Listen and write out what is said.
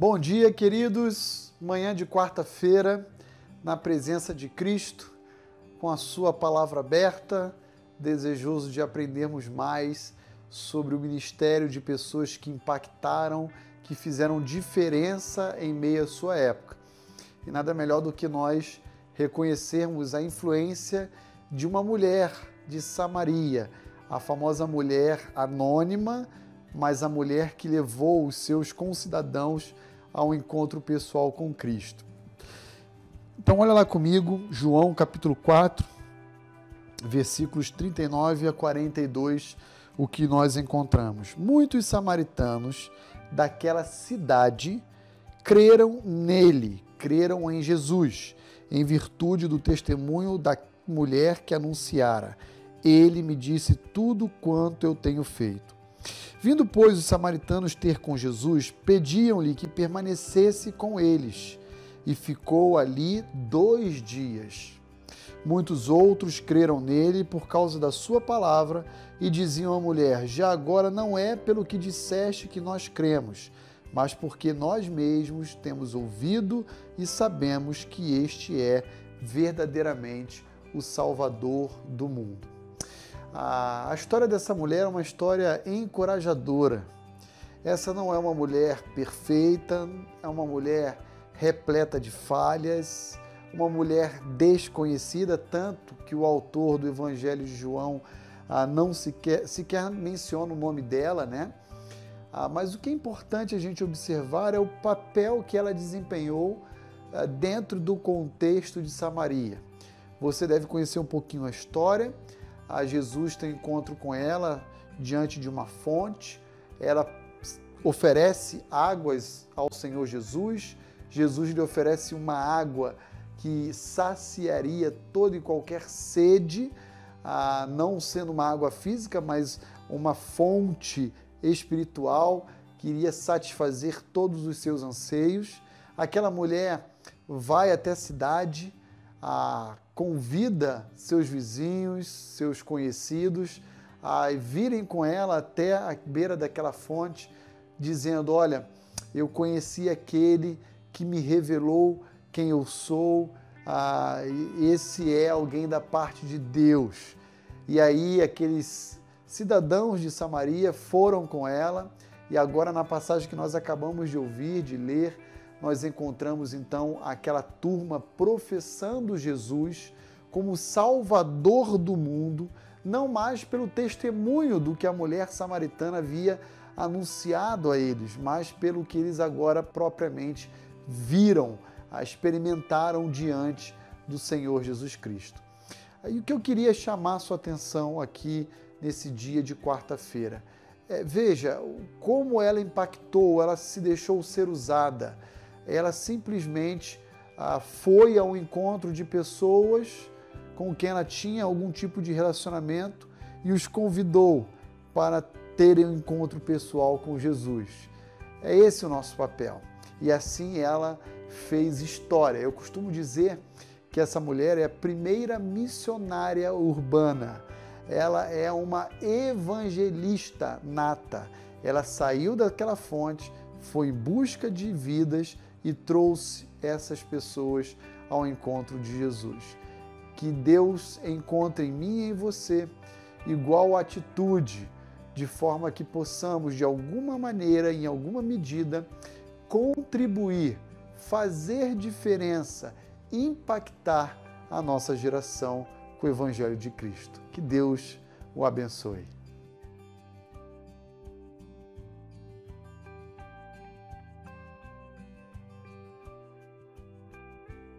Bom dia, queridos. Manhã de quarta-feira, na presença de Cristo, com a Sua palavra aberta, desejoso de aprendermos mais sobre o ministério de pessoas que impactaram, que fizeram diferença em meio à sua época. E nada melhor do que nós reconhecermos a influência de uma mulher de Samaria, a famosa mulher anônima, mas a mulher que levou os seus concidadãos ao encontro pessoal com Cristo. Então, olha lá comigo, João capítulo 4, versículos 39 a 42, o que nós encontramos. Muitos samaritanos daquela cidade creram nele, creram em Jesus, em virtude do testemunho da mulher que anunciara. Ele me disse tudo quanto eu tenho feito. Vindo, pois, os samaritanos ter com Jesus, pediam-lhe que permanecesse com eles, e ficou ali dois dias. Muitos outros creram nele por causa da sua palavra e diziam à mulher: Já agora não é pelo que disseste que nós cremos, mas porque nós mesmos temos ouvido e sabemos que este é verdadeiramente o Salvador do mundo. A, história dessa mulher é uma história encorajadora. Essa não é uma mulher perfeita, é uma mulher repleta de falhas, uma mulher desconhecida, tanto que o autor do Evangelho de João ah, não sequer, sequer menciona o nome dela, né? Ah, mas o que é importante a gente observar é o papel que ela desempenhou ah, dentro do contexto de Samaria. Você deve conhecer um pouquinho a história a Jesus tem encontro com ela diante de uma fonte, ela oferece águas ao Senhor Jesus, Jesus lhe oferece uma água que saciaria toda e qualquer sede, ah, não sendo uma água física, mas uma fonte espiritual que iria satisfazer todos os seus anseios. Aquela mulher vai até a cidade, convida seus vizinhos, seus conhecidos a virem com ela até a beira daquela fonte, dizendo: Olha, eu conheci aquele que me revelou quem eu sou, ah, esse é alguém da parte de Deus. E aí aqueles cidadãos de Samaria foram com ela, e agora na passagem que nós acabamos de ouvir, de ler, nós encontramos então aquela turma professando Jesus como Salvador do mundo, não mais pelo testemunho do que a mulher samaritana havia anunciado a eles, mas pelo que eles agora propriamente viram, experimentaram diante do Senhor Jesus Cristo. Aí o que eu queria chamar sua atenção aqui nesse dia de quarta-feira. É, veja como ela impactou, ela se deixou ser usada ela simplesmente ah, foi ao encontro de pessoas com quem ela tinha algum tipo de relacionamento e os convidou para terem um encontro pessoal com Jesus. É esse o nosso papel. E assim ela fez história. Eu costumo dizer que essa mulher é a primeira missionária urbana. Ela é uma evangelista nata. Ela saiu daquela fonte, foi em busca de vidas e trouxe essas pessoas ao encontro de Jesus. Que Deus encontre em mim e em você igual atitude, de forma que possamos, de alguma maneira, em alguma medida, contribuir, fazer diferença, impactar a nossa geração com o Evangelho de Cristo. Que Deus o abençoe.